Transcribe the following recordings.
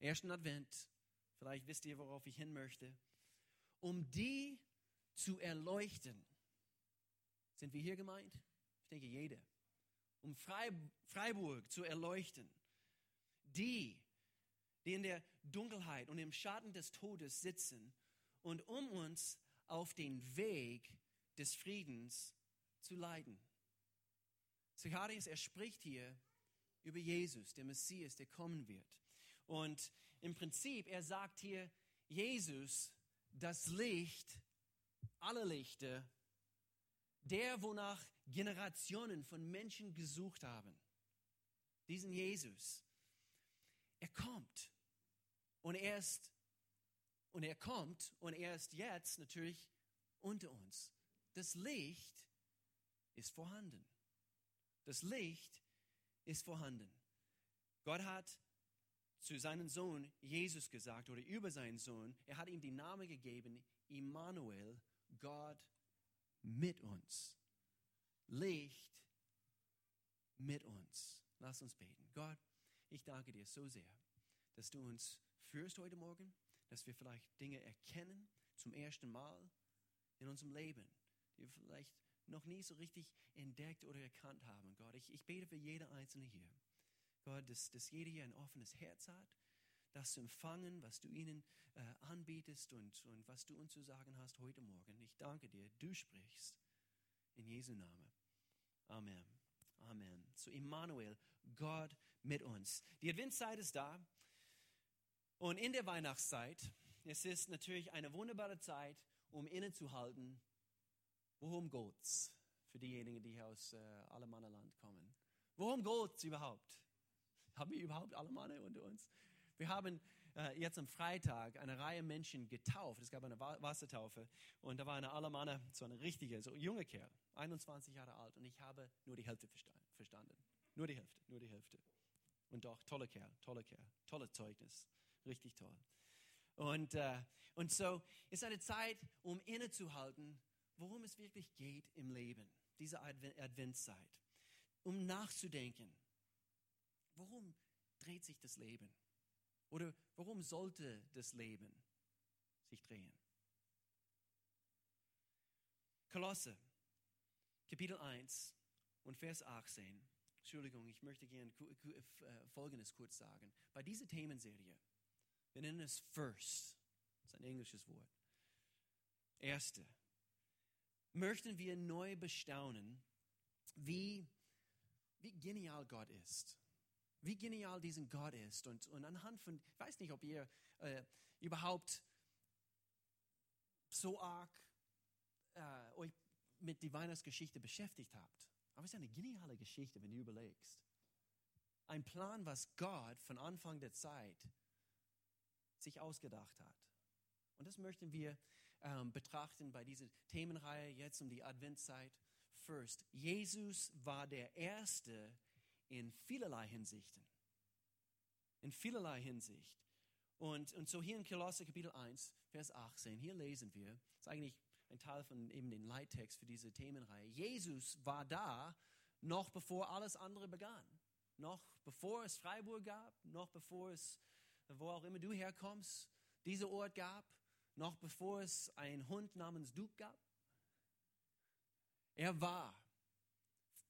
ersten Advent, vielleicht wisst ihr, worauf ich hin möchte, um die zu erleuchten. Sind wir hier gemeint? Ich denke, jeder. Um Freiburg zu erleuchten. Die, die in der Dunkelheit und im Schatten des Todes sitzen und um uns auf den Weg des Friedens zu leiten. Zacharias, er spricht hier über Jesus, der Messias, der kommen wird. Und im Prinzip, er sagt hier, Jesus, das Licht aller Lichter, der, wonach Generationen von Menschen gesucht haben. Diesen Jesus. Er kommt. Und er ist, und er kommt, und er ist jetzt natürlich unter uns. Das Licht ist vorhanden. Das Licht ist vorhanden. Gott hat zu seinem Sohn Jesus gesagt oder über seinen Sohn, er hat ihm die Name gegeben, Immanuel, Gott mit uns. Licht mit uns. Lass uns beten. Gott, ich danke dir so sehr, dass du uns führst heute Morgen, dass wir vielleicht Dinge erkennen zum ersten Mal in unserem Leben, die wir vielleicht noch nie so richtig entdeckt oder erkannt haben. Gott, ich, ich bete für jede Einzelne hier. Gott, dass, dass jeder hier ein offenes Herz hat, das zu empfangen, was du ihnen äh, anbietest und, und was du uns zu sagen hast heute Morgen. Ich danke dir, du sprichst. In Jesu Namen. Amen. Amen. So Immanuel, Gott mit uns. Die Adventszeit ist da. Und in der Weihnachtszeit, es ist natürlich eine wunderbare Zeit, um innezuhalten Worum geht's für diejenigen, die aus äh, Alemannenland kommen? Worum geht's überhaupt? Haben wir überhaupt Alemanne unter uns? Wir haben äh, jetzt am Freitag eine Reihe Menschen getauft. Es gab eine Wassertaufe und da war eine Alemanne, so eine richtige, so junge Kerl, 21 Jahre alt und ich habe nur die Hälfte verstanden. Nur die Hälfte, nur die Hälfte. Und doch, toller Kerl, toller Kerl, tolles Zeugnis, richtig toll. Und, äh, und so ist eine Zeit, um innezuhalten worum es wirklich geht im Leben, diese Adventszeit, um nachzudenken. Worum dreht sich das Leben? Oder worum sollte das Leben sich drehen? Kolosse, Kapitel 1 und Vers 18. Entschuldigung, ich möchte gerne äh, Folgendes kurz sagen. Bei dieser Themenserie, wir nennen es First, das ist ein englisches Wort. Erste, möchten wir neu bestaunen, wie, wie genial Gott ist. Wie genial diesen Gott ist. Und, und anhand von, ich weiß nicht, ob ihr äh, überhaupt so arg äh, euch mit der Weihnachtsgeschichte beschäftigt habt. Aber es ist eine geniale Geschichte, wenn du überlegst. Ein Plan, was Gott von Anfang der Zeit sich ausgedacht hat. Und das möchten wir ähm, betrachten bei dieser Themenreihe jetzt um die Adventszeit. First, Jesus war der Erste in vielerlei Hinsichten. In vielerlei Hinsicht. Und, und so hier in Kolosse Kapitel 1, Vers 18, hier lesen wir, das ist eigentlich ein Teil von eben den Leittext für diese Themenreihe. Jesus war da, noch bevor alles andere begann. Noch bevor es Freiburg gab, noch bevor es, wo auch immer du herkommst, dieser Ort gab noch bevor es einen Hund namens Duke gab. Er war,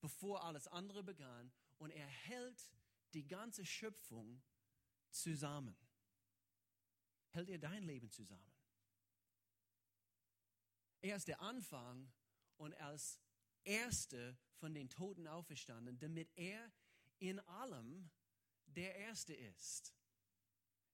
bevor alles andere begann, und er hält die ganze Schöpfung zusammen. Hält er dein Leben zusammen? Er ist der Anfang und als Erste von den Toten auferstanden, damit er in allem der Erste ist.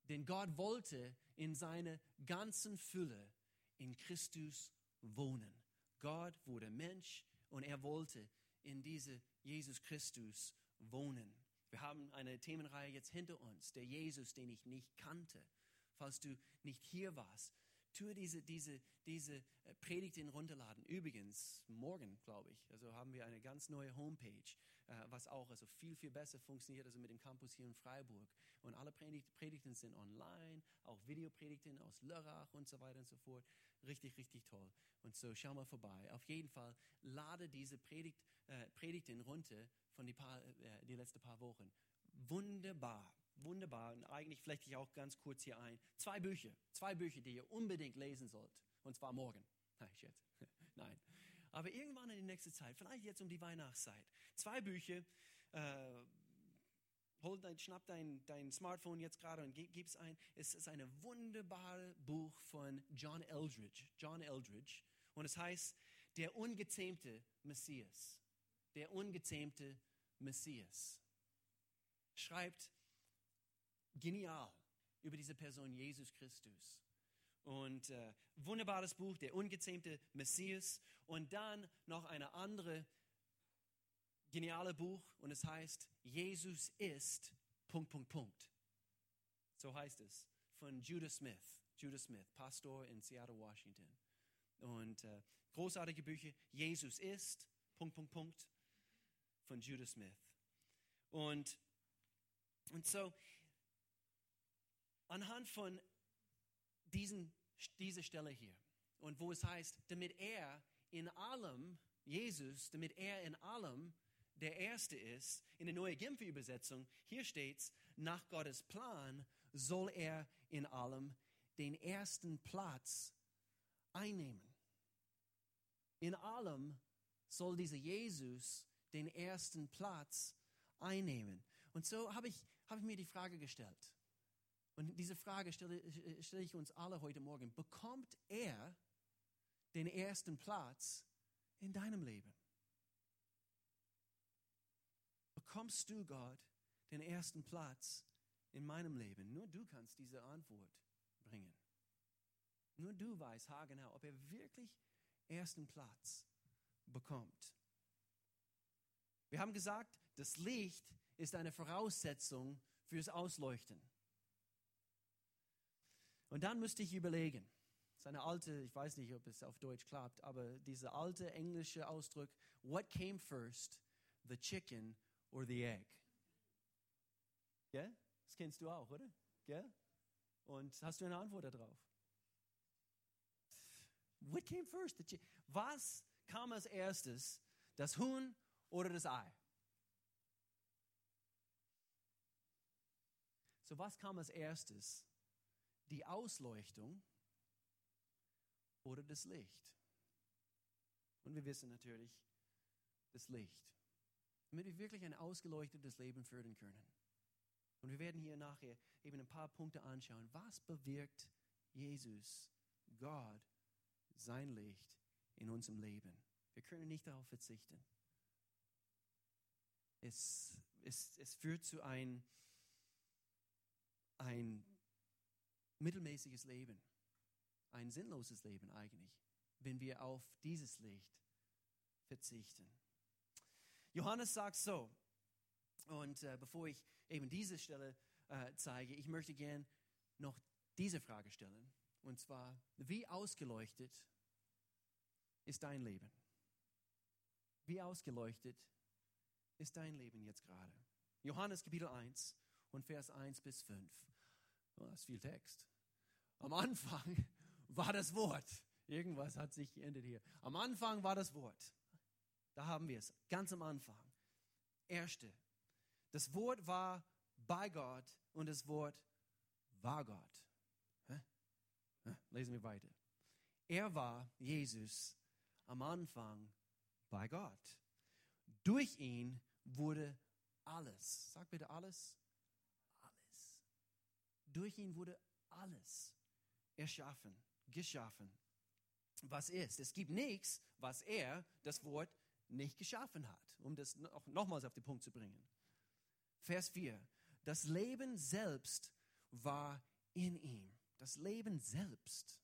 Denn Gott wollte in seiner ganzen Fülle in Christus wohnen. Gott wurde Mensch und er wollte in diese Jesus Christus wohnen. Wir haben eine Themenreihe jetzt hinter uns, der Jesus, den ich nicht kannte. Falls du nicht hier warst, tue diese, diese, diese äh, Predigten runterladen. Übrigens, morgen, glaube ich, also haben wir eine ganz neue Homepage, äh, was auch also viel, viel besser funktioniert also mit dem Campus hier in Freiburg. Und alle Predigten sind online, auch Videopredigten aus Lörrach und so weiter und so fort. Richtig, richtig toll. Und so schau mal vorbei. Auf jeden Fall lade diese Predigt, äh, Predigten runter von die, paar, äh, die letzten paar Wochen. Wunderbar wunderbar und eigentlich flechte ich auch ganz kurz hier ein. Zwei Bücher, zwei Bücher, die ihr unbedingt lesen sollt. Und zwar morgen. Nein, Scherz. Nein. Aber irgendwann in die nächste Zeit, vielleicht jetzt um die Weihnachtszeit. Zwei Bücher. Äh, hol dein, schnapp dein, dein Smartphone jetzt gerade und gib es ein. Es ist ein wunderbares Buch von John Eldridge. John Eldridge. Und es heißt Der ungezähmte Messias. Der ungezähmte Messias. Schreibt genial über diese Person Jesus Christus. Und äh, wunderbares Buch, der ungezähmte Messias. Und dann noch eine andere geniale Buch und es heißt Jesus ist Punkt Punkt Punkt. So heißt es von Judah Smith. Judah Smith, Pastor in Seattle, Washington. Und äh, großartige Bücher. Jesus ist Punkt Punkt Punkt von Judah Smith. Und und so anhand von diesen, dieser Stelle hier und wo es heißt, damit er in allem, Jesus, damit er in allem der Erste ist, in der neuen Genfer-Übersetzung, hier steht nach Gottes Plan soll er in allem den ersten Platz einnehmen. In allem soll dieser Jesus den ersten Platz einnehmen. Und so habe ich, hab ich mir die Frage gestellt, und diese Frage stelle, stelle ich uns alle heute Morgen. Bekommt er den ersten Platz in deinem Leben? Bekommst du Gott den ersten Platz in meinem Leben? Nur du kannst diese Antwort bringen. Nur du weißt haargenau, ob er wirklich ersten Platz bekommt. Wir haben gesagt, das Licht ist eine Voraussetzung fürs Ausleuchten. Und dann müsste ich überlegen, das ist eine alte, ich weiß nicht, ob es auf Deutsch klappt, aber dieser alte englische Ausdruck, what came first, the chicken or the egg? Ja? Das kennst du auch, oder? Ja? Und hast du eine Antwort darauf? What came first? The Was kam als erstes, das Huhn oder das Ei? So was kam als erstes? die Ausleuchtung oder das Licht. Und wir wissen natürlich das Licht, damit wir wirklich ein ausgeleuchtetes Leben führen können. Und wir werden hier nachher eben ein paar Punkte anschauen. Was bewirkt Jesus, Gott, sein Licht in unserem Leben? Wir können nicht darauf verzichten. Es, es, es führt zu ein, ein mittelmäßiges Leben, ein sinnloses Leben eigentlich, wenn wir auf dieses Licht verzichten. Johannes sagt so, und äh, bevor ich eben diese Stelle äh, zeige, ich möchte gern noch diese Frage stellen, und zwar, wie ausgeleuchtet ist dein Leben? Wie ausgeleuchtet ist dein Leben jetzt gerade? Johannes Kapitel 1 und Vers 1 bis 5. Oh, das ist viel Text. Am Anfang war das Wort. Irgendwas hat sich geändert hier. Am Anfang war das Wort. Da haben wir es. Ganz am Anfang. Erste. Das Wort war bei Gott und das Wort war Gott. Lesen wir weiter. Er war, Jesus, am Anfang bei Gott. Durch ihn wurde alles. Sag bitte alles durch ihn wurde alles erschaffen, geschaffen, was ist. Es gibt nichts, was er, das Wort, nicht geschaffen hat, um das noch, nochmals auf den Punkt zu bringen. Vers 4. Das Leben selbst war in ihm. Das Leben selbst.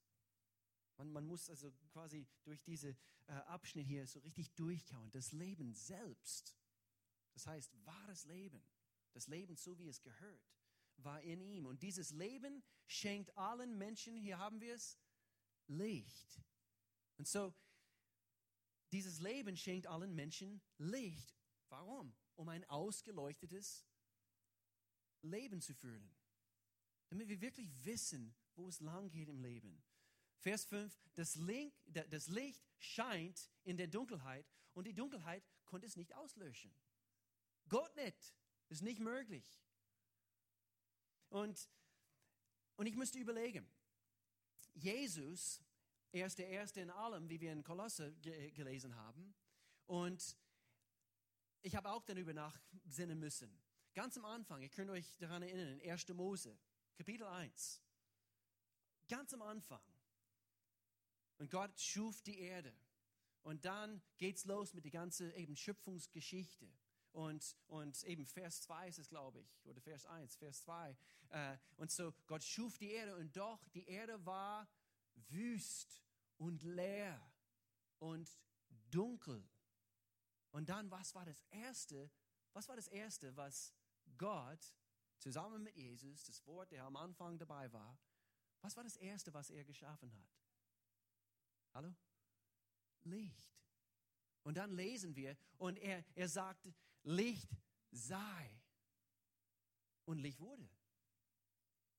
Man, man muss also quasi durch diesen äh, Abschnitt hier so richtig durchkauen. Das Leben selbst. Das heißt, wahres Leben. Das Leben so, wie es gehört war in ihm. Und dieses Leben schenkt allen Menschen, hier haben wir es, Licht. Und so, dieses Leben schenkt allen Menschen Licht. Warum? Um ein ausgeleuchtetes Leben zu führen. Damit wir wirklich wissen, wo es lang geht im Leben. Vers 5, das, Link, das Licht scheint in der Dunkelheit und die Dunkelheit konnte es nicht auslöschen. Gott nicht, ist nicht möglich. und, und ich müsste überlegen, Jesus, er ist der Erste in allem, wie wir in Kolosse ge gelesen haben. Und ich habe auch darüber nachsinnen müssen. Ganz am Anfang, ihr könnt euch daran erinnern, 1. Mose, Kapitel 1. Ganz am Anfang. Und Gott schuf die Erde. Und dann geht's los mit der ganzen eben Schöpfungsgeschichte. Und, und eben Vers 2 ist es, glaube ich, oder Vers 1, Vers 2. Äh, und so, Gott schuf die Erde und doch, die Erde war wüst und leer und dunkel. Und dann, was war das Erste? Was war das Erste, was Gott zusammen mit Jesus, das Wort, der am Anfang dabei war, was war das Erste, was er geschaffen hat? Hallo? Licht. Und dann lesen wir, und er, er sagte, Licht sei. Und Licht wurde.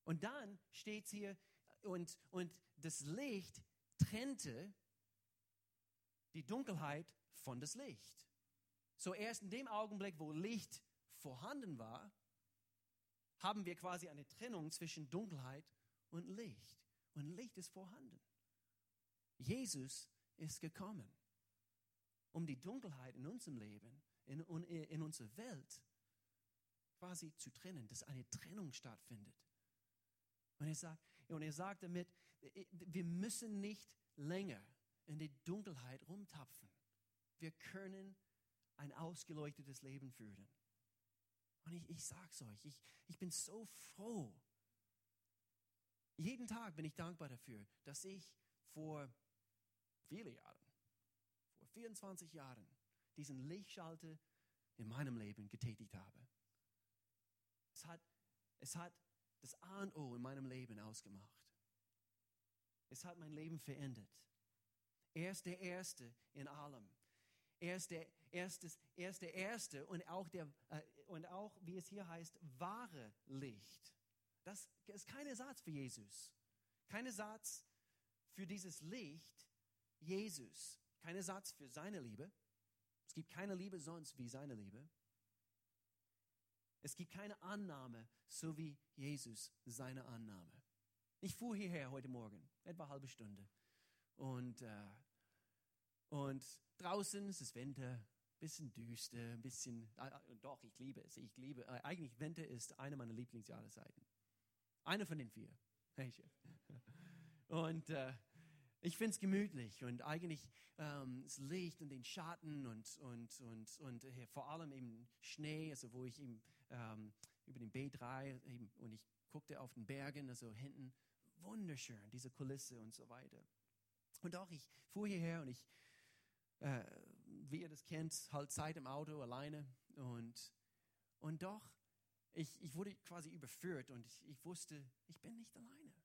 Und dann steht hier, und, und das Licht trennte die Dunkelheit von das Licht. So erst in dem Augenblick, wo Licht vorhanden war, haben wir quasi eine Trennung zwischen Dunkelheit und Licht. Und Licht ist vorhanden. Jesus ist gekommen, um die Dunkelheit in unserem Leben, in, in unserer Welt quasi zu trennen, dass eine Trennung stattfindet. Und er sagt, und er sagt damit, wir müssen nicht länger in die Dunkelheit rumtapfen. Wir können ein ausgeleuchtetes Leben führen. Und ich, ich sag's euch, ich, ich bin so froh. Jeden Tag bin ich dankbar dafür, dass ich vor viele Jahren, vor 24 Jahren, diesen Lichtschalter in meinem Leben getätigt habe. Es hat, es hat das A und O in meinem Leben ausgemacht. Es hat mein Leben verändert. Er ist der Erste in allem. Er ist der, erstes, er ist der Erste und auch, der, äh, und auch, wie es hier heißt, wahre Licht. Das ist kein Ersatz für Jesus. Kein Ersatz für dieses Licht Jesus. Kein Ersatz für seine Liebe. Es gibt keine Liebe sonst wie seine Liebe. Es gibt keine Annahme, so wie Jesus seine Annahme. Ich fuhr hierher heute Morgen, etwa halbe Stunde. Und, äh, und draußen ist es Winter, ein bisschen düster, ein bisschen, äh, doch, ich liebe es. Ich liebe, äh, eigentlich Winter ist eine meiner Lieblingsjahreszeiten. Eine von den vier. Und äh, ich finde es gemütlich und eigentlich ähm, das Licht und den Schatten und, und, und, und äh, vor allem eben Schnee, also wo ich eben ähm, über den B3 eben, und ich guckte auf den Bergen, also hinten, wunderschön, diese Kulisse und so weiter. Und auch ich fuhr hierher und ich, äh, wie ihr das kennt, halt Zeit im Auto alleine und, und doch, ich, ich wurde quasi überführt und ich, ich wusste, ich bin nicht alleine.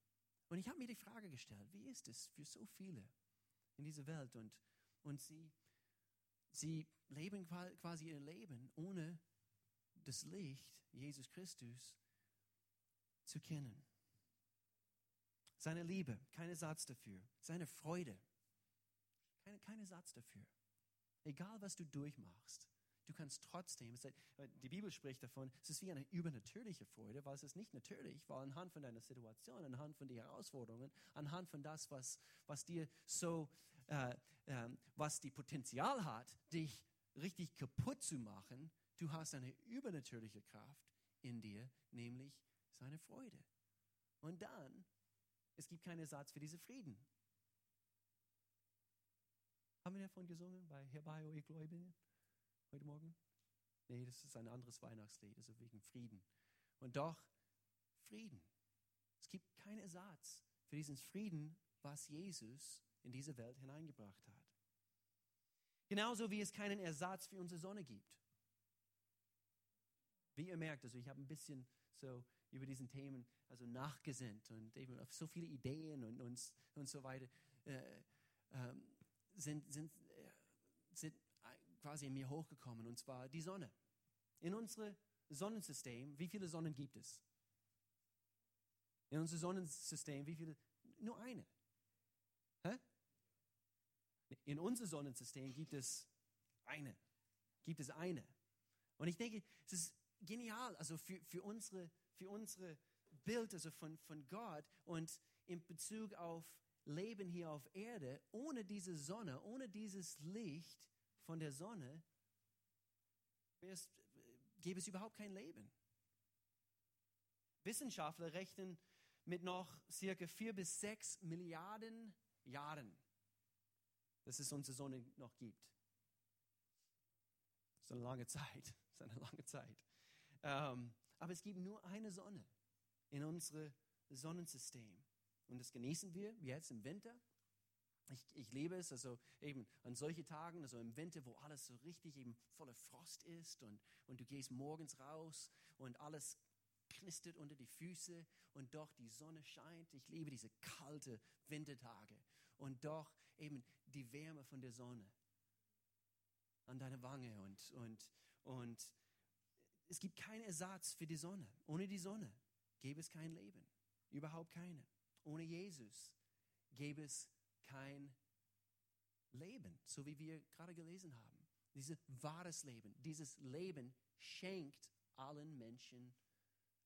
Und ich habe mir die Frage gestellt, wie ist es für so viele in dieser Welt und, und sie, sie leben quasi ihr Leben ohne das Licht, Jesus Christus, zu kennen. Seine Liebe, kein Satz dafür. Seine Freude, kein, kein Satz dafür. Egal, was du durchmachst, du kannst trotzdem, die Bibel spricht davon, es ist wie eine übernatürliche Freude, weil es ist nicht natürlich, weil anhand von deiner Situation, anhand von den Herausforderungen, anhand von das, was, was dir so, äh, äh, was die Potenzial hat, dich richtig kaputt zu machen, du hast eine übernatürliche Kraft in dir, nämlich seine Freude. Und dann, es gibt keinen Ersatz für diesen Frieden. Haben wir davon gesungen bei Herbei, o ihr Gläubigen? Heute Morgen? Nee, das ist ein anderes Weihnachtslied, also wegen Frieden. Und doch, Frieden. Es gibt keinen Ersatz für diesen Frieden, was Jesus in diese Welt hineingebracht hat. Genauso wie es keinen Ersatz für unsere Sonne gibt. Wie ihr merkt, also ich habe ein bisschen so über diesen Themen also nachgesinnt und eben auf so viele Ideen und, und, und so weiter äh, äh, sind, sind, äh, sind quasi in mir hochgekommen, und zwar die Sonne. In unserem Sonnensystem, wie viele Sonnen gibt es? In unserem Sonnensystem, wie viele? Nur eine. Hä? In unserem Sonnensystem gibt es eine. Gibt es eine. Und ich denke, es ist genial, also für, für, unsere, für unsere Bild also von, von Gott und in Bezug auf Leben hier auf Erde, ohne diese Sonne, ohne dieses Licht von der Sonne, gäbe es überhaupt kein Leben. Wissenschaftler rechnen mit noch circa vier bis sechs Milliarden Jahren, dass es unsere Sonne noch gibt. Das ist eine lange Zeit. Das ist eine lange Zeit. Ähm, aber es gibt nur eine Sonne in unserem Sonnensystem. Und das genießen wir jetzt im Winter. Ich, ich liebe es, also eben an solche Tagen, also im Winter, wo alles so richtig eben voller Frost ist und, und du gehst morgens raus und alles knistert unter die Füße und doch die Sonne scheint. Ich liebe diese kalten Wintertage und doch eben die Wärme von der Sonne an deiner Wange und, und, und es gibt keinen Ersatz für die Sonne. Ohne die Sonne gäbe es kein Leben. Überhaupt keine. Ohne Jesus gäbe es kein Leben, so wie wir gerade gelesen haben. Dieses wahres Leben, dieses Leben schenkt allen Menschen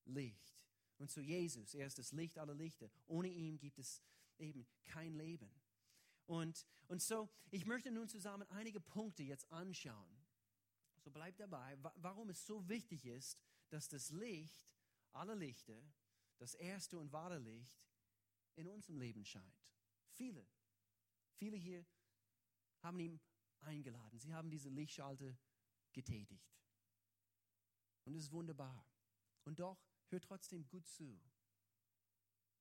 Licht. Und so Jesus, er ist das Licht aller Lichter. Ohne ihn gibt es eben kein Leben. Und, und so, ich möchte nun zusammen einige Punkte jetzt anschauen. So bleibt dabei, warum es so wichtig ist, dass das Licht aller Lichter, das erste und wahre Licht, in unserem Leben scheint. Viele, viele hier haben ihn eingeladen. Sie haben diese Lichtschalter getätigt. Und es ist wunderbar. Und doch hör trotzdem gut zu.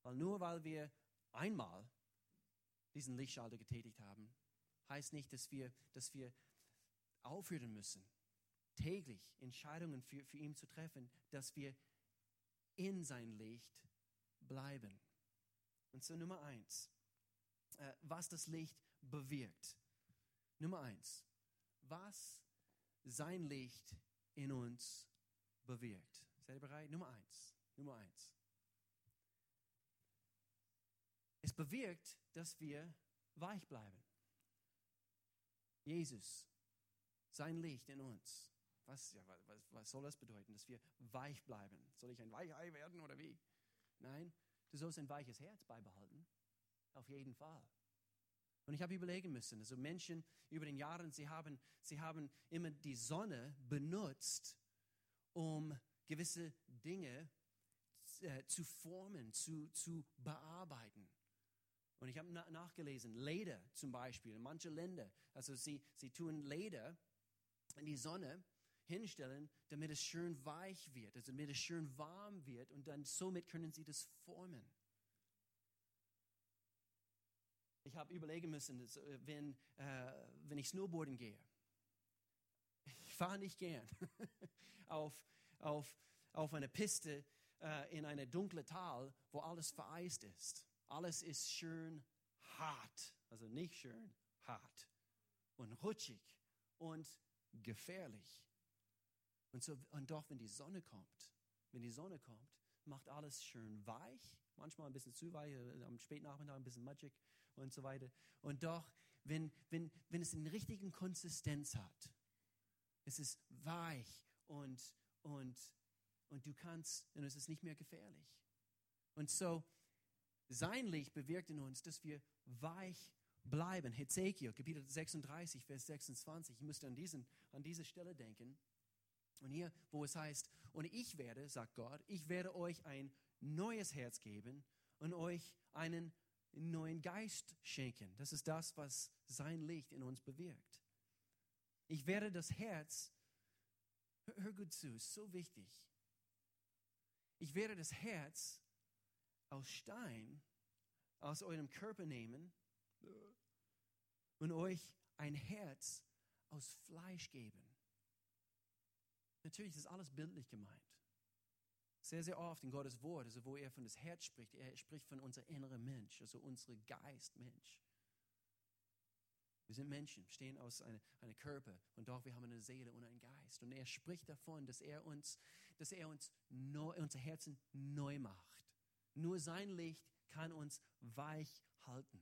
Weil nur weil wir einmal diesen Lichtschalter getätigt haben, heißt nicht, dass wir, dass wir aufhören müssen, täglich Entscheidungen für, für ihn zu treffen, dass wir in sein Licht bleiben. Und so Nummer eins, äh, was das Licht bewirkt. Nummer eins, was sein Licht in uns bewirkt. Seid ihr bereit? Nummer eins. Nummer eins. Es bewirkt, dass wir weich bleiben. Jesus, sein Licht in uns. Was, ja, was, was soll das bedeuten, dass wir weich bleiben? Soll ich ein Weichei werden oder wie? Nein, du sollst ein weiches Herz beibehalten. Auf jeden Fall. Und ich habe überlegen müssen, also Menschen über den Jahren, sie haben, sie haben immer die Sonne benutzt, um gewisse Dinge äh, zu formen, zu, zu bearbeiten. Und ich habe na nachgelesen, Leder zum Beispiel, in manche Länder, also sie, sie tun Leder in die Sonne hinstellen, damit es schön weich wird, also damit es schön warm wird und dann somit können sie das formen. Ich habe überlegen müssen, äh, wenn, äh, wenn ich Snowboarden gehe, ich fahre nicht gern. Auf, auf, auf eine Piste äh, in eine dunkle Tal, wo alles vereist ist. Alles ist schön hart, also nicht schön hart. Und rutschig und gefährlich. Und, so, und doch, wenn die Sonne kommt, wenn die Sonne kommt, macht alles schön weich, manchmal ein bisschen zu weich, äh, am Spätnachmittag ein bisschen matschig und so weiter. Und doch, wenn, wenn, wenn es eine richtige Konsistenz hat, es ist weich und, und, und du kannst, und es ist nicht mehr gefährlich. Und so, sein Licht bewirkt in uns, dass wir weich bleiben. Hezekiel, Kapitel 36, Vers 26. Ich müsste an, diesen, an diese Stelle denken. Und hier, wo es heißt, und ich werde, sagt Gott, ich werde euch ein neues Herz geben und euch einen neuen Geist schenken. Das ist das, was sein Licht in uns bewirkt. Ich werde das Herz, hör gut zu, ist so wichtig. Ich werde das Herz aus Stein aus eurem Körper nehmen und euch ein Herz aus Fleisch geben. Natürlich ist alles bildlich gemeint. Sehr, sehr oft in Gottes Wort, also wo er von das Herz spricht, er spricht von unser innerer Mensch, also unser Geistmensch. Wir sind Menschen, stehen aus einem eine Körper und doch wir haben eine Seele und einen Geist. Und er spricht davon, dass er uns, dass er uns neu, unser Herzen neu macht. Nur sein Licht kann uns weich halten.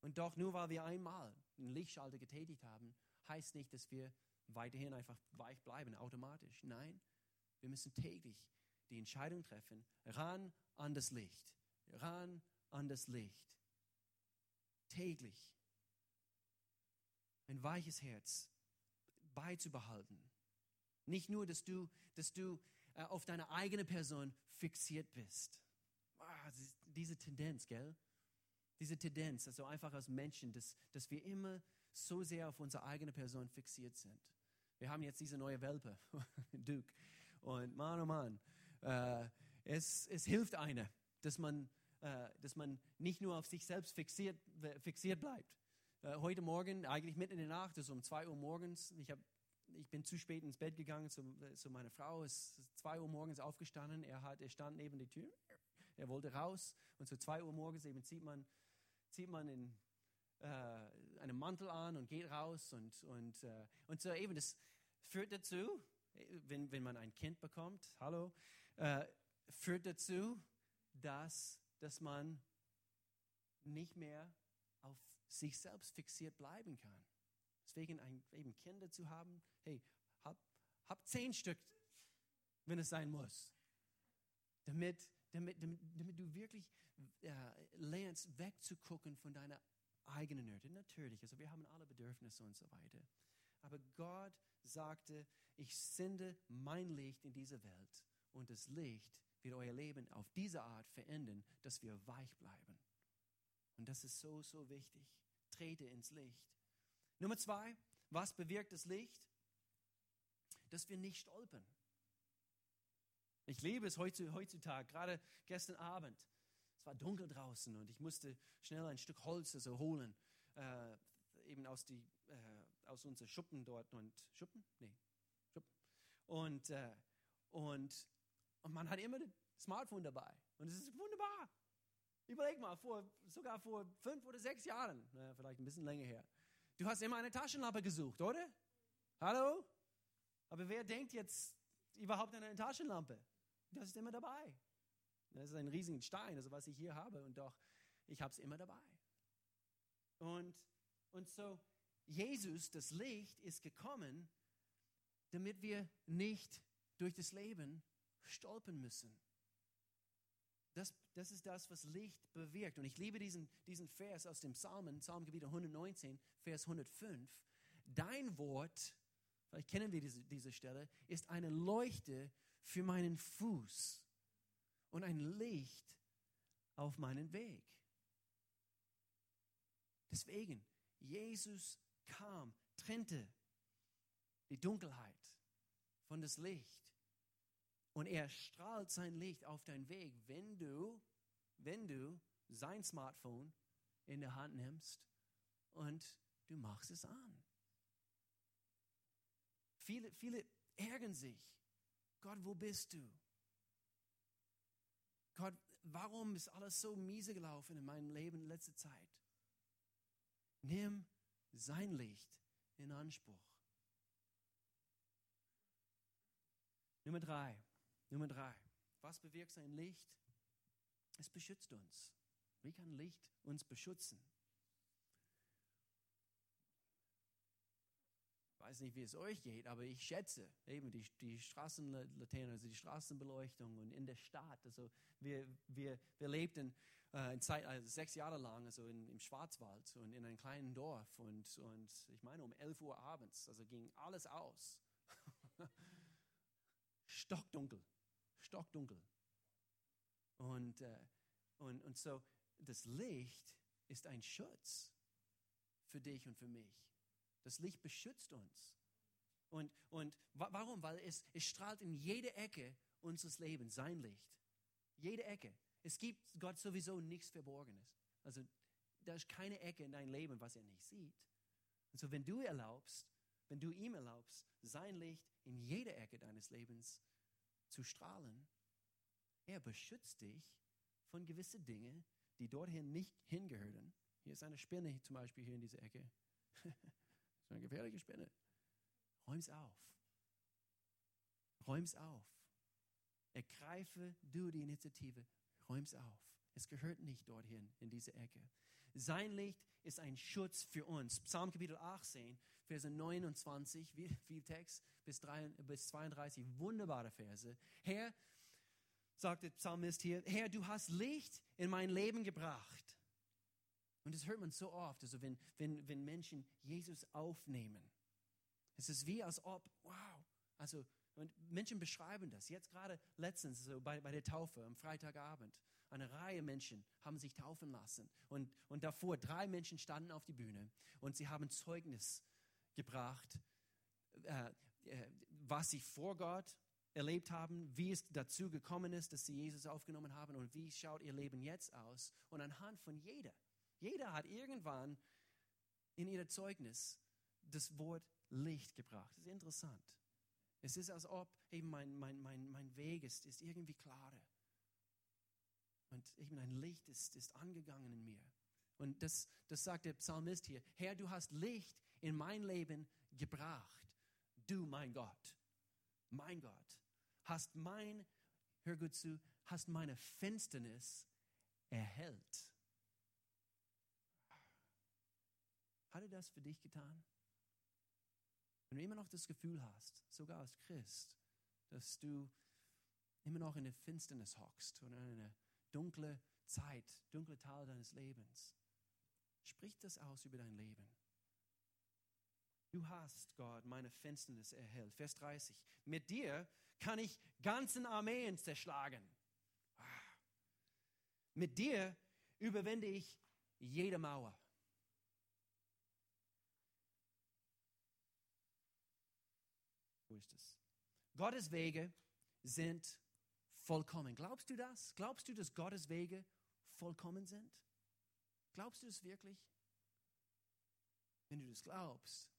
Und doch nur weil wir einmal einen Lichtschalter getätigt haben, heißt nicht, dass wir weiterhin einfach weich bleiben, automatisch. Nein, wir müssen täglich die Entscheidung treffen, ran an das Licht, ran an das Licht. Täglich ein weiches Herz beizubehalten. Nicht nur, dass du, dass du äh, auf deine eigene Person fixiert bist. Ah, diese Tendenz, gell? Diese Tendenz, also einfach als Menschen, dass, dass wir immer so sehr auf unsere eigene Person fixiert sind. Wir haben jetzt diese neue Welpe, Duke. Und Mann, oh Mann, äh, es, es hilft einer, dass man, äh, dass man nicht nur auf sich selbst fixiert, fixiert bleibt. Äh, heute Morgen, eigentlich mitten in der Nacht, ist um 2 Uhr morgens, ich, hab, ich bin zu spät ins Bett gegangen zu, zu meiner Frau, ist 2 Uhr morgens aufgestanden, er, hat, er stand neben der Tür, er wollte raus. Und zu 2 Uhr morgens eben zieht man, zieht man in, äh, einen Mantel an und geht raus. Und, und, äh, und so eben, das führt dazu, wenn, wenn man ein Kind bekommt, hallo, äh, führt dazu, dass, dass man nicht mehr auf sich selbst fixiert bleiben kann. Deswegen ein, eben Kinder zu haben, hey, hab, hab zehn Stück, wenn es sein muss. Damit, damit, damit, damit du wirklich äh, lernst, wegzugucken von deiner eigenen Nöte. Natürlich, also wir haben alle Bedürfnisse und so weiter. Aber Gott sagte, ich sende mein Licht in diese Welt und das Licht wird euer Leben auf diese Art verändern, dass wir weich bleiben. Und das ist so, so wichtig. Trete ins Licht. Nummer zwei, was bewirkt das Licht? Dass wir nicht stolpern. Ich liebe es heutzutage, gerade gestern Abend. Es war dunkel draußen und ich musste schnell ein Stück Holz also holen, äh, eben aus, die, äh, aus unseren Schuppen dort. Und Schuppen? Nee. Und, äh, und, und man hat immer das Smartphone dabei. Und es ist wunderbar. Überleg mal, vor, sogar vor fünf oder sechs Jahren, na, vielleicht ein bisschen länger her. Du hast immer eine Taschenlampe gesucht, oder? Hallo? Aber wer denkt jetzt überhaupt an eine Taschenlampe? Das ist immer dabei. Das ist ein riesiger Stein, also was ich hier habe, und doch, ich habe es immer dabei. Und, und so, Jesus, das Licht, ist gekommen, damit wir nicht durch das Leben stolpern müssen. Das, das ist das, was Licht bewirkt. Und ich liebe diesen, diesen Vers aus dem Psalmen, Psalmgebiet 119, Vers 105. Dein Wort, vielleicht kennen wir diese, diese Stelle, ist eine Leuchte für meinen Fuß und ein Licht auf meinen Weg. Deswegen, Jesus kam, trennte die Dunkelheit von das Licht. Und er strahlt sein Licht auf deinen Weg, wenn du, wenn du sein Smartphone in der Hand nimmst und du machst es an. Viele, viele ärgern sich. Gott, wo bist du? Gott, warum ist alles so miese gelaufen in meinem Leben in letzter Zeit? Nimm sein Licht in Anspruch. Nummer drei. Nummer drei. Was bewirkt sein Licht? Es beschützt uns. Wie kann Licht uns beschützen? Ich weiß nicht, wie es euch geht, aber ich schätze eben die, die Straßenlaternen, also die Straßenbeleuchtung und in der Stadt. Also wir, wir, wir lebten äh, in Zeit, also sechs Jahre lang also in, im Schwarzwald und in einem kleinen Dorf und, und ich meine um 11 Uhr abends, also ging alles aus. Stockdunkel stockdunkel. Und, äh, und, und so, das Licht ist ein Schutz für dich und für mich. Das Licht beschützt uns. Und, und warum? Weil es, es strahlt in jede Ecke unseres Lebens, sein Licht. Jede Ecke. Es gibt Gott sowieso nichts Verborgenes. Also da ist keine Ecke in deinem Leben, was er nicht sieht. Und so wenn du erlaubst, wenn du ihm erlaubst, sein Licht in jede Ecke deines Lebens zu strahlen. Er beschützt dich von gewissen Dingen, die dorthin nicht hingehören. Hier ist eine Spinne zum Beispiel hier in dieser Ecke. ist eine gefährliche Spinne. Räum's auf. Räum's auf. Ergreife du die Initiative. Räum's auf. Es gehört nicht dorthin, in diese Ecke. Sein Licht ist ein Schutz für uns. Psalm Kapitel 18, Verse 29, viel Text, bis, 32, wunderbare Verse. Herr, sagt der Psalmist hier, Herr, du hast Licht in mein Leben gebracht. Und das hört man so oft, also wenn, wenn, wenn Menschen Jesus aufnehmen. Es ist wie, als ob, wow, also und Menschen beschreiben das. Jetzt gerade letztens so bei, bei der Taufe am Freitagabend. Eine Reihe Menschen haben sich taufen lassen. Und, und davor drei Menschen standen auf die Bühne und sie haben Zeugnis gebracht, äh, äh, was sie vor Gott erlebt haben, wie es dazu gekommen ist, dass sie Jesus aufgenommen haben und wie schaut ihr Leben jetzt aus. Und anhand von jeder, jeder hat irgendwann in ihr Zeugnis das Wort Licht gebracht. Das ist interessant. Es ist, als ob eben mein, mein, mein, mein Weg ist, ist irgendwie klarer. Und eben ein Licht ist, ist angegangen in mir. Und das, das sagt der Psalmist hier. Herr, du hast Licht in mein Leben gebracht. Du, mein Gott, mein Gott, hast mein, hör gut zu, hast meine Finsternis erhellt. Hat er das für dich getan? Wenn du immer noch das Gefühl hast, sogar als Christ, dass du immer noch in der Finsternis hockst oder in einer dunkle Zeit, dunkle Teil deines Lebens, sprich das aus über dein Leben. Du hast, Gott, meine Finsternis erhellt. Vers 30. Mit dir kann ich ganzen Armeen zerschlagen. Ah. Mit dir überwinde ich jede Mauer. Wo ist es? Gottes Wege sind vollkommen. Glaubst du das? Glaubst du, dass Gottes Wege vollkommen sind? Glaubst du es wirklich? Wenn du das glaubst,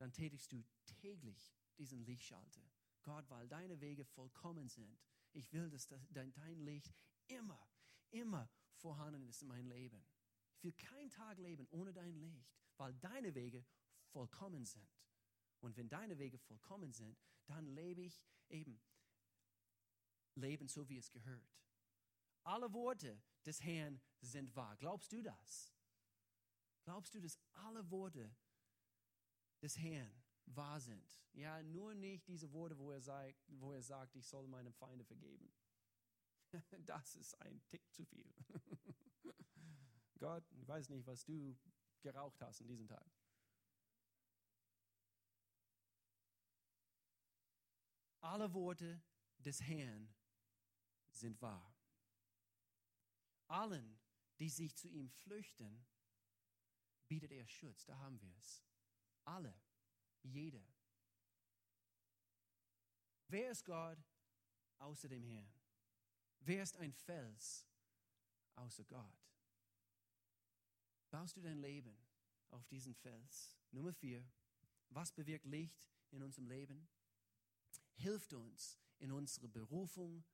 dann tätigst du täglich diesen Lichtschalter. Gott, weil deine Wege vollkommen sind. Ich will, dass dein, Licht immer, immer vorhanden ist in meinem Leben. Ich will keinen Tag leben ohne dein Licht, weil deine Wege vollkommen sind. Und wenn deine Wege vollkommen sind, dann lebe ich eben Leben so, wie es gehört. Alle Worte des Herrn sind wahr. Glaubst du das? Glaubst du, dass alle Worte des Herrn wahr sind? Ja, nur nicht diese Worte, wo er, sagt, wo er sagt, ich soll meinem Feinde vergeben. Das ist ein Tick zu viel. Gott, ich weiß nicht, was du geraucht hast in diesem Tag. Alle Worte des Herrn sind wahr. Allen, die sich zu ihm flüchten, bietet er Schutz. Da haben wir es. Alle, jeder. Wer ist Gott außer dem Herrn? Wer ist ein Fels außer Gott? Baust du dein Leben auf diesen Fels? Nummer vier. Was bewirkt Licht in unserem Leben? hilft uns, in unsere Berufung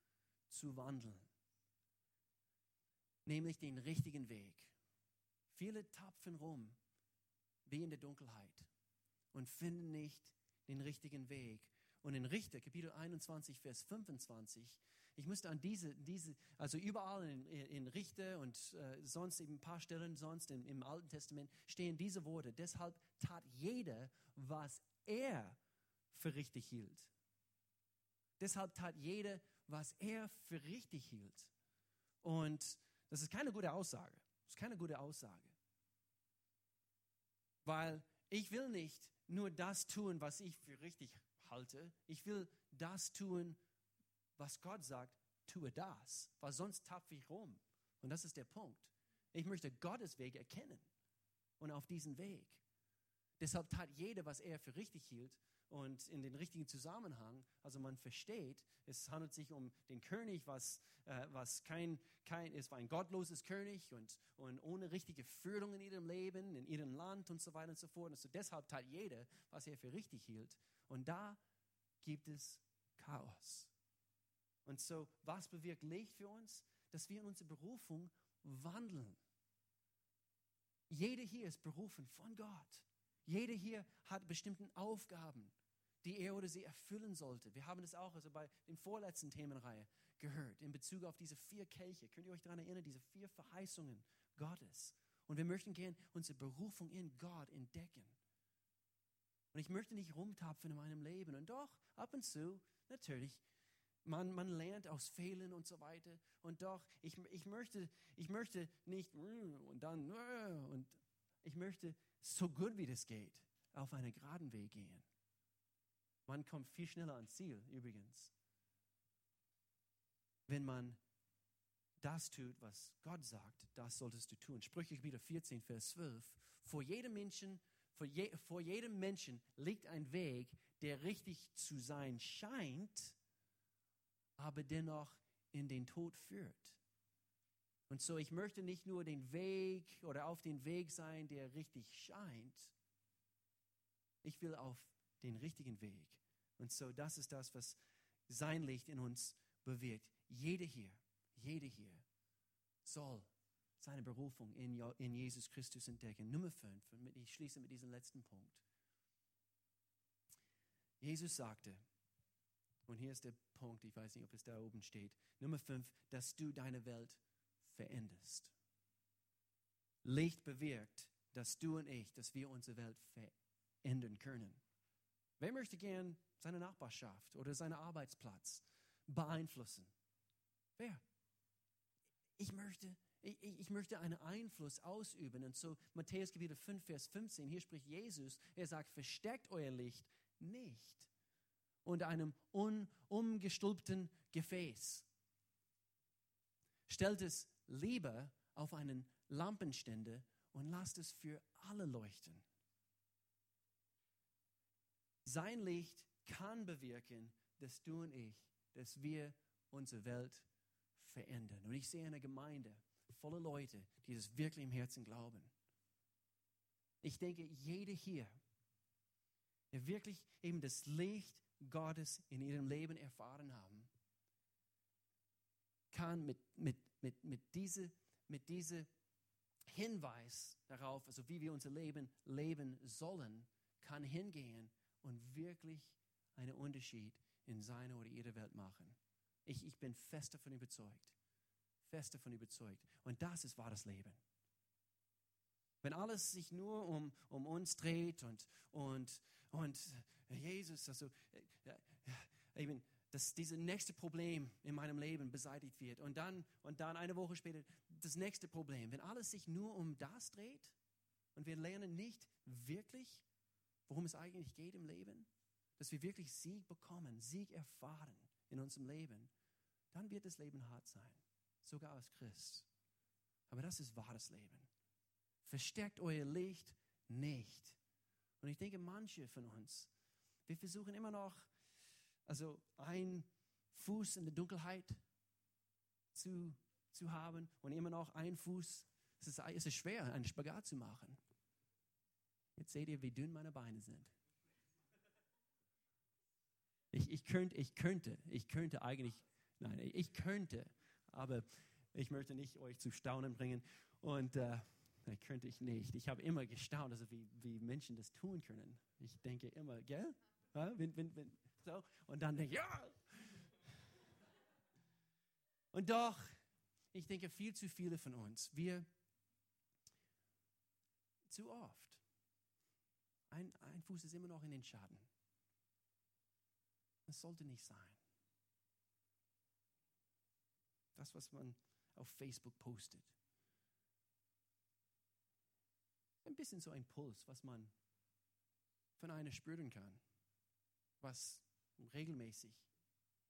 zu wandeln. Nämlich den richtigen Weg. Viele tapfen rum, wie in der Dunkelheit, und finden nicht den richtigen Weg. Und in Richter, Kapitel 21, Vers 25, ich müsste an diese, diese also überall in, in Richter und äh, sonst eben ein paar Stellen sonst im, im Alten Testament stehen diese Worte. Deshalb tat jeder, was er für richtig hielt. Deshalb tat jeder, was er für richtig hielt. Und das ist keine gute Aussage. Das ist keine gute Aussage. Weil ich will nicht nur das tun, was ich für richtig halte. Ich will das tun, was Gott sagt, tue das. Weil sonst tapfe ich rum. Und das ist der Punkt. Ich möchte Gottes Weg erkennen. Und auf diesen Weg. Deshalb tat jeder, was er für richtig hielt und in den richtigen Zusammenhang. Also man versteht, es handelt sich um den König, was, äh, was kein, kein, es war ein gottloses König und, und ohne richtige Führung in ihrem Leben, in ihrem Land und so weiter und so fort. Also deshalb tat jeder, was er für richtig hielt. Und da gibt es Chaos. Und so, was bewirkt Licht für uns? Dass wir in unsere Berufung wandeln. Jeder hier ist berufen von Gott. Jeder hier hat bestimmte Aufgaben, die er oder sie erfüllen sollte. Wir haben das auch also bei den vorletzten Themenreihe gehört in Bezug auf diese vier Kelche. Könnt ihr euch daran erinnern, diese vier Verheißungen Gottes? Und wir möchten gern unsere Berufung in Gott entdecken. Und ich möchte nicht rumtapfen in meinem Leben. Und doch, ab und zu, natürlich, man, man lernt aus Fehlern und so weiter. Und doch, ich, ich, möchte, ich möchte nicht und dann und ich möchte so gut wie das geht auf einen geraden Weg gehen. Man kommt viel schneller ans Ziel, übrigens. Wenn man das tut, was Gott sagt, das solltest du tun. Sprüche wieder 14, Vers 12. Vor jedem Menschen, vor, je, vor jedem Menschen liegt ein Weg, der richtig zu sein scheint, aber dennoch in den Tod führt. Und so, ich möchte nicht nur den Weg oder auf den Weg sein, der richtig scheint. Ich will auf den richtigen Weg. Und so, das ist das, was sein Licht in uns bewirkt. Jede hier, jede hier soll seine Berufung in, Jesus Christus entdecken. Nummer fünf, und ich schließe mit diesem letzten Punkt. Jesus sagte, und hier ist der Punkt, ich weiß nicht, ob es da oben steht, Nummer fünf, dass du deine Welt veränderst. Licht bewirkt, dass du und ich, dass wir unsere Welt verändern können. Wer möchte gern seine Nachbarschaft oder seinen Arbeitsplatz beeinflussen? Wer? Ich möchte, ich, ich, möchte einen Einfluss ausüben. Und so Matthäus Kapitel 5, Vers 15, hier spricht Jesus, er sagt, versteckt euer Licht nicht unter einem unumgestülpten Gefäß. Stellt es lieber auf einen Lampenständer und lasst es für alle leuchten. Sein Licht kann bewirken, dass du und ich, dass wir unsere Welt verändern. Und ich sehe eine Gemeinde voller Leute, die das wirklich im Herzen glauben. Ich denke, jeder hier, der wirklich eben das Licht Gottes in ihrem Leben erfahren haben, kann mit, mit, mit, mit diesem mit diese Hinweis darauf, also wie wir unser Leben leben sollen, kann hingehen und wirklich einen Unterschied in seiner oder ihrer Welt machen. Ich, ich bin fest davon überzeugt. Fest davon überzeugt. Und das ist wahres Leben. Wenn alles sich nur um, um uns dreht und, und, und Jesus, also eben, dass dieses nächste Problem in meinem Leben beseitigt wird und dann, und dann eine Woche später das nächste Problem. Wenn alles sich nur um das dreht und wir lernen nicht wirklich, worum es eigentlich geht im Leben, dass wir wirklich Sieg bekommen, Sieg erfahren in unserem Leben, dann wird das Leben hart sein, sogar als Christ. Aber das ist wahres Leben. Versteckt euer Licht nicht. Und ich denke, manche von uns, wir versuchen immer noch, also ein Fuß in der Dunkelheit zu, zu haben und immer noch ein Fuß. Es ist, es ist schwer, einen Spagat zu machen. Jetzt seht ihr, wie dünn meine Beine sind. Ich, ich, könnte, ich könnte, ich könnte eigentlich, nein, ich könnte, aber ich möchte nicht euch zu Staunen bringen und äh, könnte ich nicht. Ich habe immer gestaunt, also wie, wie Menschen das tun können. Ich denke immer, gell? wenn, wenn, wenn, so. Und dann denke ich, ja. Und doch, ich denke, viel zu viele von uns, wir zu oft, ein, ein Fuß ist immer noch in den Schatten. Das sollte nicht sein. Das, was man auf Facebook postet. Ein bisschen so ein Puls, was man von einer spüren kann was regelmäßig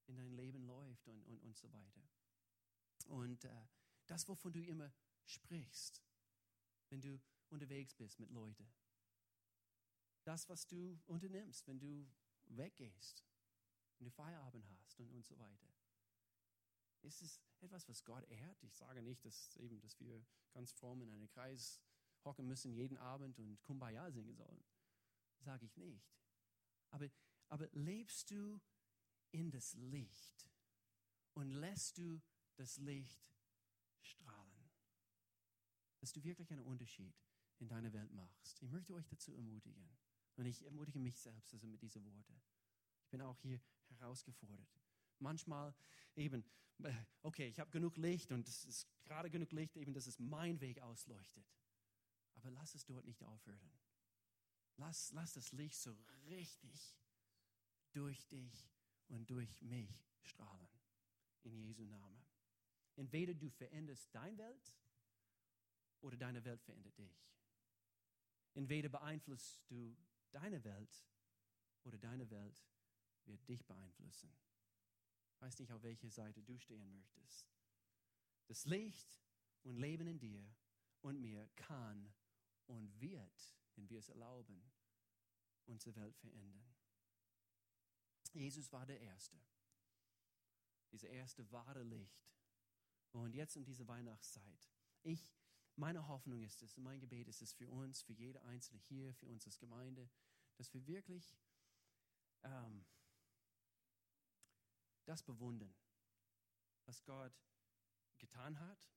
in dein Leben läuft und, und, und so weiter. Und äh, das, wovon du immer sprichst, wenn du unterwegs bist mit Leuten. Das, was du unternimmst, wenn du weggehst, wenn du Feierabend hast und, und so weiter. Ist es etwas, was Gott ehrt? Ich sage nicht, dass, eben, dass wir ganz fromm in einem Kreis hocken müssen jeden Abend und Kumbaya singen sollen. Sage ich nicht. Aber aber lebst du in das Licht und lässt du das Licht strahlen? Dass du wirklich einen Unterschied in deiner Welt machst. Ich möchte euch dazu ermutigen. Und ich ermutige mich selbst also mit diesen Worten. Ich bin auch hier herausgefordert. Manchmal eben, äh, okay, ich habe genug Licht und es ist gerade genug Licht, eben, dass es mein Weg ausleuchtet. Aber lass es dort nicht aufhören. Lass, lass das Licht so richtig durch dich und durch mich strahlen. In Jesu Namen. Entweder du veränderst deine Welt oder deine Welt verändert dich. Entweder beeinflusst du deine Welt oder deine Welt wird dich beeinflussen. Ich weiß nicht, auf welcher Seite du stehen möchtest. Das Licht und Leben in dir und mir kann und wird, wenn wir es erlauben, unsere Welt verändern. Jesus war der Erste. Dieser erste wahre Licht. Und jetzt in dieser Weihnachtszeit. Ich, meine Hoffnung ist es, mein Gebet ist es für uns, für jede Einzelne hier, für uns als Gemeinde, dass wir wirklich ähm, das bewundern, was Gott getan hat.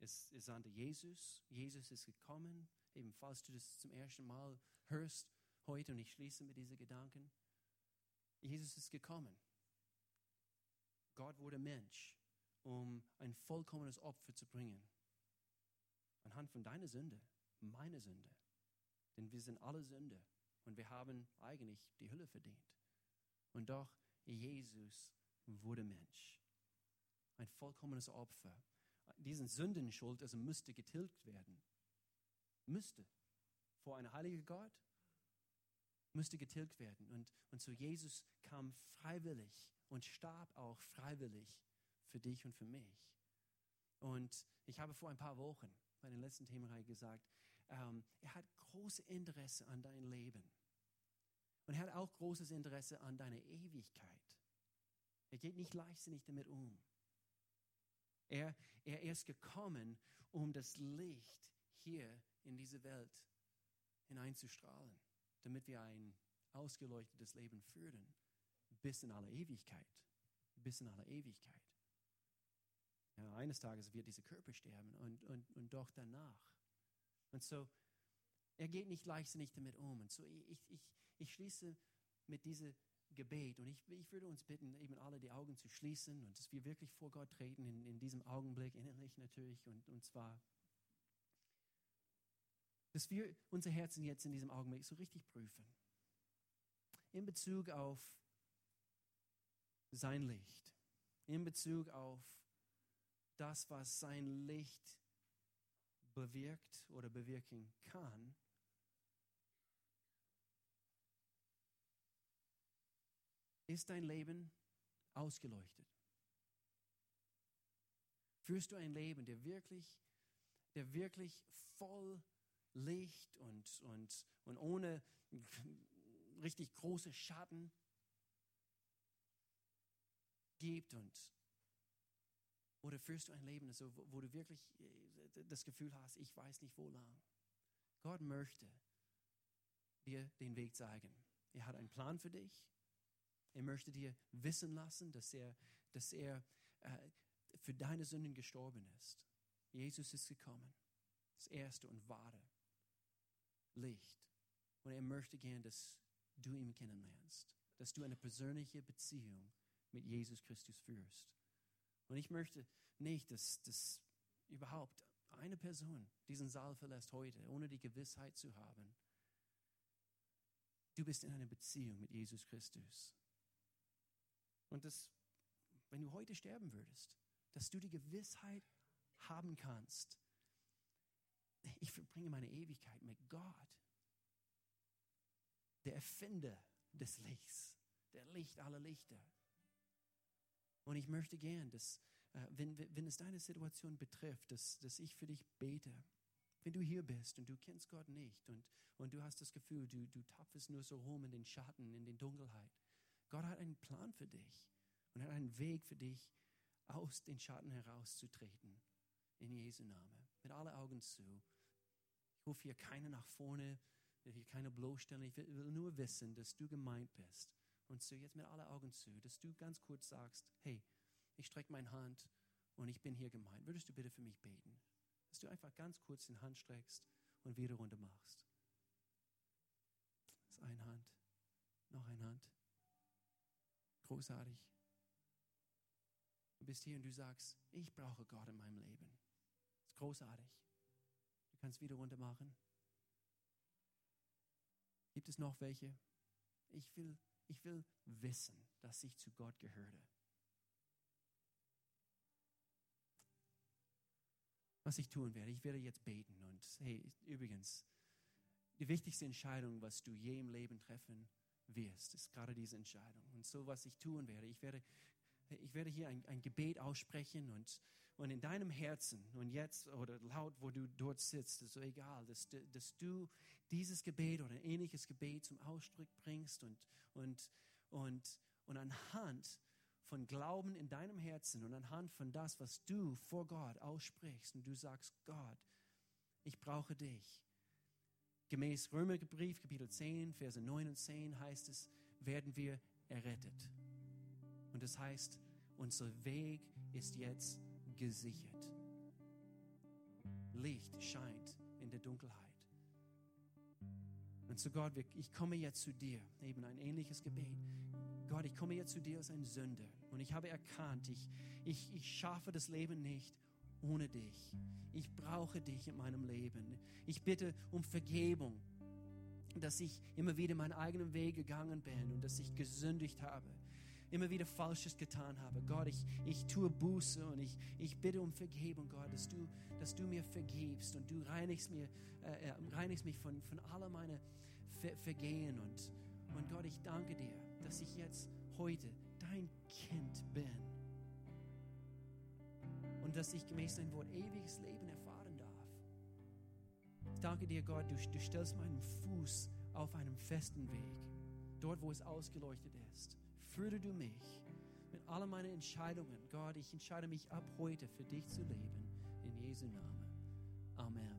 Es, es sandte Jesus. Jesus ist gekommen. Ebenfalls du das zum ersten Mal hörst heute und ich schließe mit diesen Gedanken. Jesus ist gekommen. Gott wurde Mensch, um ein vollkommenes Opfer zu bringen. Anhand von deiner Sünde, meiner Sünde. Denn wir sind alle Sünde und wir haben eigentlich die Hülle verdient. Und doch, Jesus wurde Mensch. Ein vollkommenes Opfer. Diesen Sündenschuld also müsste getilgt werden. Müsste. Vor einem heiligen Gott müsste getilgt werden. Und, und so Jesus kam freiwillig und starb auch freiwillig für dich und für mich. Und ich habe vor ein paar Wochen bei den letzten Themenreihe gesagt, ähm, er hat großes Interesse an deinem Leben. Und er hat auch großes Interesse an deiner Ewigkeit. Er geht nicht leichtsinnig damit um. Er, er ist gekommen, um das Licht hier in diese Welt hineinzustrahlen, damit wir ein ausgeleuchtetes Leben führen, bis in alle Ewigkeit. Bis in alle Ewigkeit. Ja, eines Tages wird dieser Körper sterben und, und, und doch danach. Und so, er geht nicht leichtsinnig damit um. Und so, ich, ich, ich schließe mit diesem Gebet und ich, ich würde uns bitten, eben alle die Augen zu schließen und dass wir wirklich vor Gott treten, in, in diesem Augenblick, innerlich natürlich, und, und zwar, dass wir unser Herzen jetzt in diesem Augenblick so richtig prüfen. In Bezug auf sein Licht, in Bezug auf das, was sein Licht bewirkt oder bewirken kann Ist dein Leben ausgeleuchtet? Führst du ein Leben, der wirklich, der wirklich voll Licht und, und, und ohne richtig große Schatten gibt und oder führst du ein Leben, also, wo du wirklich äh, das Gefühl hast, ich weiß nicht wo lang. Gott möchte dir den Weg zeigen. Er hat einen Plan für dich. Er möchte dir wissen lassen, dass er, dass er äh, für deine Sünden gestorben ist. Jesus ist gekommen, das erste und wahre Licht. Und er möchte gern, dass du ihn kennenlernst, dass du eine persönliche Beziehung mit Jesus Christus führst. Und ich möchte nicht, dass, dass überhaupt eine Person diesen Saal verlässt heute, ohne die Gewissheit zu haben, du bist in einer Beziehung mit Jesus Christus. Und das, wenn du heute sterben würdest, dass du die Gewissheit haben kannst, ich verbringe meine Ewigkeit mit Gott, der Erfinder des Lichts, der Licht aller Lichter. Und ich möchte gern, dass, äh, wenn, wenn es deine Situation betrifft, dass, dass ich für dich bete. Wenn du hier bist und du kennst Gott nicht und, und du hast das Gefühl, du, du tapfest nur so rum in den Schatten, in den Dunkelheit, Gott hat einen Plan für dich und hat einen Weg für dich, aus den Schatten herauszutreten. In Jesu Namen. Mit alle Augen zu. Ich rufe hier keiner nach vorne, hier keine bloßstellen. Ich will, nur wissen, dass du gemeint bist. Und so jetzt mit alle Augen zu, dass du ganz kurz sagst, hey, ich strecke meine Hand und ich bin hier gemeint. Würdest du bitte für mich beten? Dass du einfach ganz kurz die Hand streckst und wieder runter machst. Das ist eine Hand, noch eine Hand. Großartig. Du bist hier und du sagst, ich brauche Gott in meinem Leben. Großartig. Du kannst wieder runter machen. Gibt es noch welche? Ich will, ich will wissen, dass ich zu Gott gehöre. Was ich tun werde, ich werde jetzt beten und hey, übrigens, die wichtigste Entscheidung, was du je im Leben treffen wirst, ist gerade diese Entscheidung. Und so, was ich tun werde, ich werde, ich werde hier ein, ein Gebet aussprechen und und in deinem Herzen und jetzt oder laut, wo du dort sitzt, ist so egal, dass, dass du dieses Gebet oder ein ähnliches Gebet zum Ausdruck bringst und, und, und, und anhand von Glauben in deinem Herzen und anhand von das, was du vor Gott aussprichst und du sagst, Gott, ich brauche dich. Gemäß Römerbrief, Kapitel 10, Verse 9 und 10 heißt es, werden wir errettet. Und das heißt, unser Weg ist jetzt gesichert. Licht scheint in der Dunkelheit. Und zu Gott, ich komme jetzt zu dir, eben ein ähnliches Gebet. Gott, ich komme jetzt zu dir als ein Sünder und ich habe erkannt, ich, ich, ich schaffe das Leben nicht ohne dich. Ich brauche dich in meinem Leben. Ich bitte um Vergebung, dass ich immer wieder meinen eigenen Weg gegangen bin und dass ich gesündigt habe, immer wieder Falsches getan habe. Gott, ich, ich tue Buße und ich, ich bitte um Vergebung, Gott, dass du, dass du mir vergibst und du reinigst, mir, äh, äh reinigst mich von, von aller meiner Ver Vergehen. Und, und Gott, ich danke dir, dass ich jetzt heute dein Kind bin und dass ich gemäß dein Wort ewiges Leben erfahren darf. Ich danke dir, Gott, du, du stellst meinen Fuß auf einem festen Weg, dort, wo es ausgeleuchtet ist. Führe du mich mit all meinen Entscheidungen. Gott, ich entscheide mich ab heute für dich zu leben. In Jesu Namen. Amen.